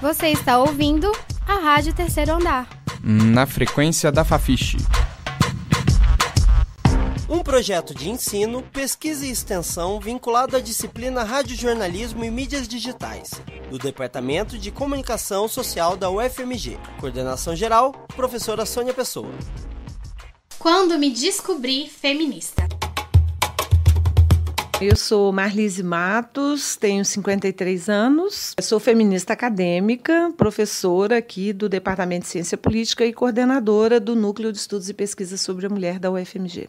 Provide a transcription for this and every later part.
Você está ouvindo a Rádio Terceiro Andar. Na frequência da Fafiche. Um projeto de ensino, pesquisa e extensão vinculado à disciplina Radiojornalismo e Mídias Digitais, do Departamento de Comunicação Social da UFMG. Coordenação geral, professora Sônia Pessoa. Quando me descobri feminista. Eu sou Marlise Matos, tenho 53 anos, sou feminista acadêmica, professora aqui do Departamento de Ciência Política e coordenadora do Núcleo de Estudos e Pesquisas sobre a Mulher da UFMG.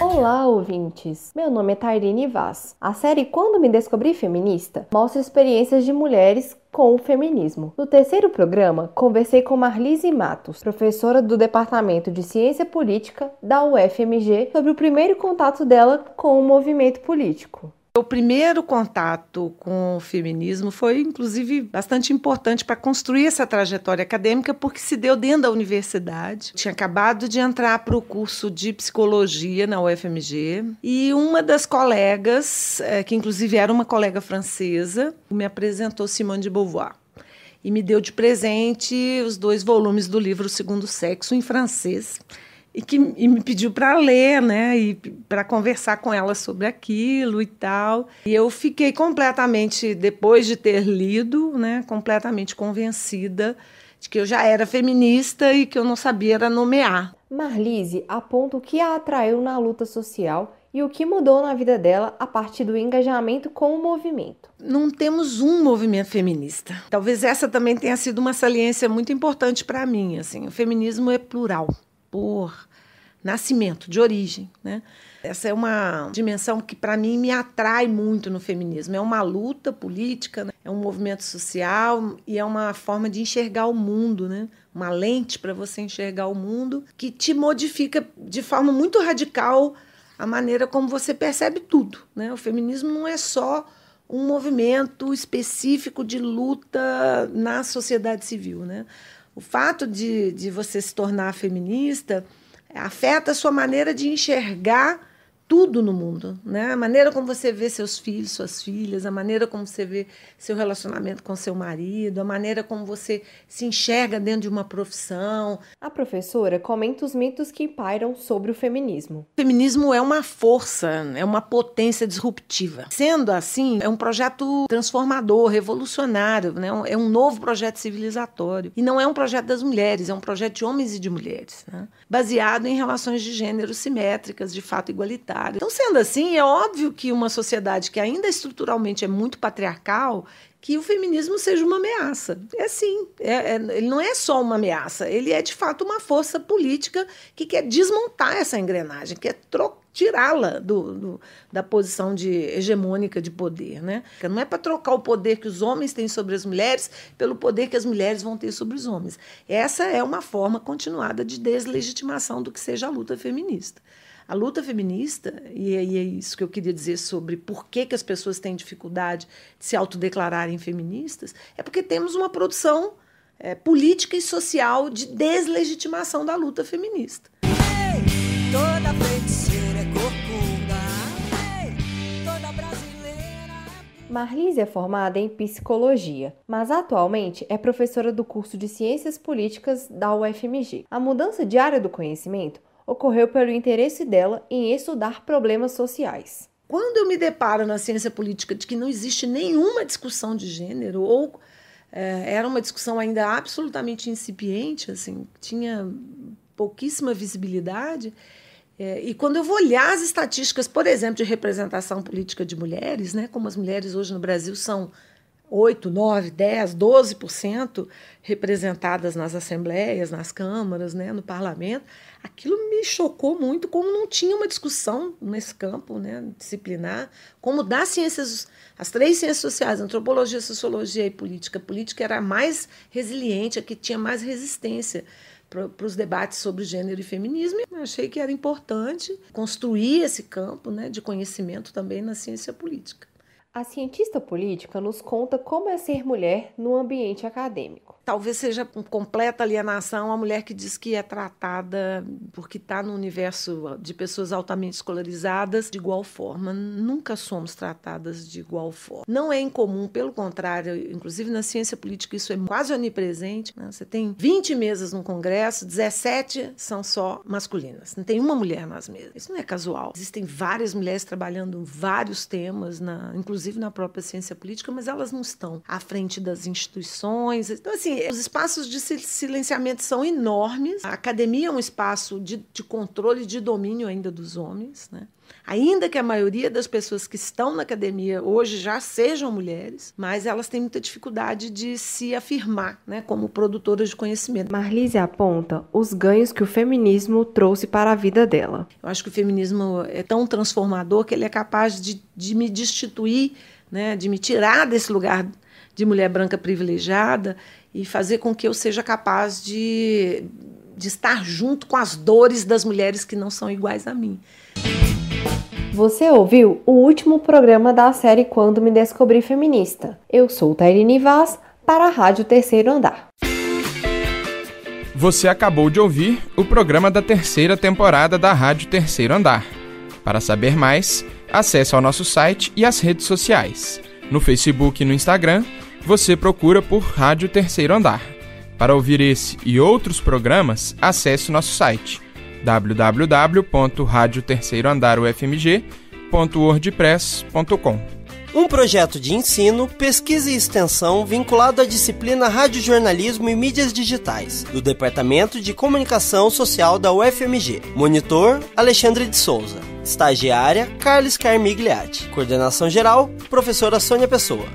Olá, ouvintes! Meu nome é Tairine Vaz. A série Quando Me Descobri Feminista mostra experiências de mulheres com o feminismo. No terceiro programa, conversei com Marlise Matos, professora do Departamento de Ciência Política da UFMG, sobre o primeiro contato dela com o movimento político. O primeiro contato com o feminismo foi, inclusive, bastante importante para construir essa trajetória acadêmica, porque se deu dentro da universidade. Tinha acabado de entrar para o curso de psicologia na UFMG e uma das colegas, é, que inclusive era uma colega francesa, me apresentou Simone de Beauvoir. E me deu de presente os dois volumes do livro Segundo Sexo em francês e que e me pediu para ler, né, e para conversar com ela sobre aquilo e tal. E eu fiquei completamente depois de ter lido, né, completamente convencida de que eu já era feminista e que eu não sabia era nomear. Marlise aponta o que a atraiu na luta social e o que mudou na vida dela a partir do engajamento com o movimento. Não temos um movimento feminista. Talvez essa também tenha sido uma saliência muito importante para mim. Assim, o feminismo é plural por nascimento, de origem. Né? Essa é uma dimensão que, para mim, me atrai muito no feminismo. É uma luta política, né? é um movimento social e é uma forma de enxergar o mundo, né? uma lente para você enxergar o mundo que te modifica de forma muito radical a maneira como você percebe tudo. Né? O feminismo não é só um movimento específico de luta na sociedade civil. Né? O fato de, de você se tornar feminista afeta a sua maneira de enxergar tudo no mundo, né? A maneira como você vê seus filhos, suas filhas, a maneira como você vê seu relacionamento com seu marido, a maneira como você se enxerga dentro de uma profissão. A professora comenta os mitos que pairam sobre o feminismo. O feminismo é uma força, é uma potência disruptiva. Sendo assim, é um projeto transformador, revolucionário, né? É um novo projeto civilizatório. E não é um projeto das mulheres, é um projeto de homens e de mulheres, né? baseado em relações de gênero simétricas, de fato igualitárias então, sendo assim, é óbvio que uma sociedade que ainda estruturalmente é muito patriarcal, que o feminismo seja uma ameaça. É sim, é, é, ele não é só uma ameaça, ele é de fato uma força política que quer desmontar essa engrenagem, quer tirá-la da posição de hegemônica de poder. Né? Não é para trocar o poder que os homens têm sobre as mulheres pelo poder que as mulheres vão ter sobre os homens. Essa é uma forma continuada de deslegitimação do que seja a luta feminista. A luta feminista, e é isso que eu queria dizer sobre por que, que as pessoas têm dificuldade de se autodeclararem feministas, é porque temos uma produção é, política e social de deslegitimação da luta feminista. Ei, toda feiticeira é corcunda. Ei, toda brasileira. É Marlise é formada em psicologia, mas atualmente é professora do curso de Ciências Políticas da UFMG. A mudança de área do conhecimento ocorreu pelo interesse dela em estudar problemas sociais. Quando eu me deparo na ciência política de que não existe nenhuma discussão de gênero, ou é, era uma discussão ainda absolutamente incipiente, assim, tinha pouquíssima visibilidade, é, e quando eu vou olhar as estatísticas, por exemplo, de representação política de mulheres, né, como as mulheres hoje no Brasil são 8, 9, 10, 12% representadas nas assembleias, nas câmaras, né, no parlamento, aquilo me chocou muito, como não tinha uma discussão nesse campo né, disciplinar, como das ciências, as três ciências sociais, antropologia, sociologia e política. A política era a mais resiliente, a que tinha mais resistência para os debates sobre gênero e feminismo. E achei que era importante construir esse campo né, de conhecimento também na ciência política. A cientista política nos conta como é ser mulher no ambiente acadêmico. Talvez seja completa alienação a mulher que diz que é tratada porque está no universo de pessoas altamente escolarizadas de igual forma. Nunca somos tratadas de igual forma. Não é incomum, pelo contrário, inclusive na ciência política isso é quase onipresente. Né? Você tem 20 mesas no Congresso, 17 são só masculinas. Não tem uma mulher nas mesas. Isso não é casual. Existem várias mulheres trabalhando vários temas, na, inclusive na própria ciência política, mas elas não estão à frente das instituições. Então, assim, os espaços de silenciamento são enormes. A academia é um espaço de, de controle, de domínio ainda dos homens, né? Ainda que a maioria das pessoas que estão na academia hoje já sejam mulheres, mas elas têm muita dificuldade de se afirmar né, como produtoras de conhecimento. Marlise aponta os ganhos que o feminismo trouxe para a vida dela. Eu acho que o feminismo é tão transformador que ele é capaz de, de me destituir, né, de me tirar desse lugar de mulher branca privilegiada e fazer com que eu seja capaz de, de estar junto com as dores das mulheres que não são iguais a mim. Você ouviu o último programa da série Quando Me Descobri Feminista. Eu sou Tairine Vaz para a Rádio Terceiro Andar. Você acabou de ouvir o programa da terceira temporada da Rádio Terceiro Andar. Para saber mais, acesse ao nosso site e as redes sociais. No Facebook e no Instagram, você procura por Rádio Terceiro Andar. Para ouvir esse e outros programas, acesse nosso site www.radioterceiroandarufmg.wordpress.com. Um projeto de ensino, pesquisa e extensão vinculado à disciplina Radiojornalismo e Mídias Digitais, do Departamento de Comunicação Social da UFMG. Monitor, Alexandre de Souza. Estagiária, Carlos Carmigliati. Coordenação geral, professora Sônia Pessoa.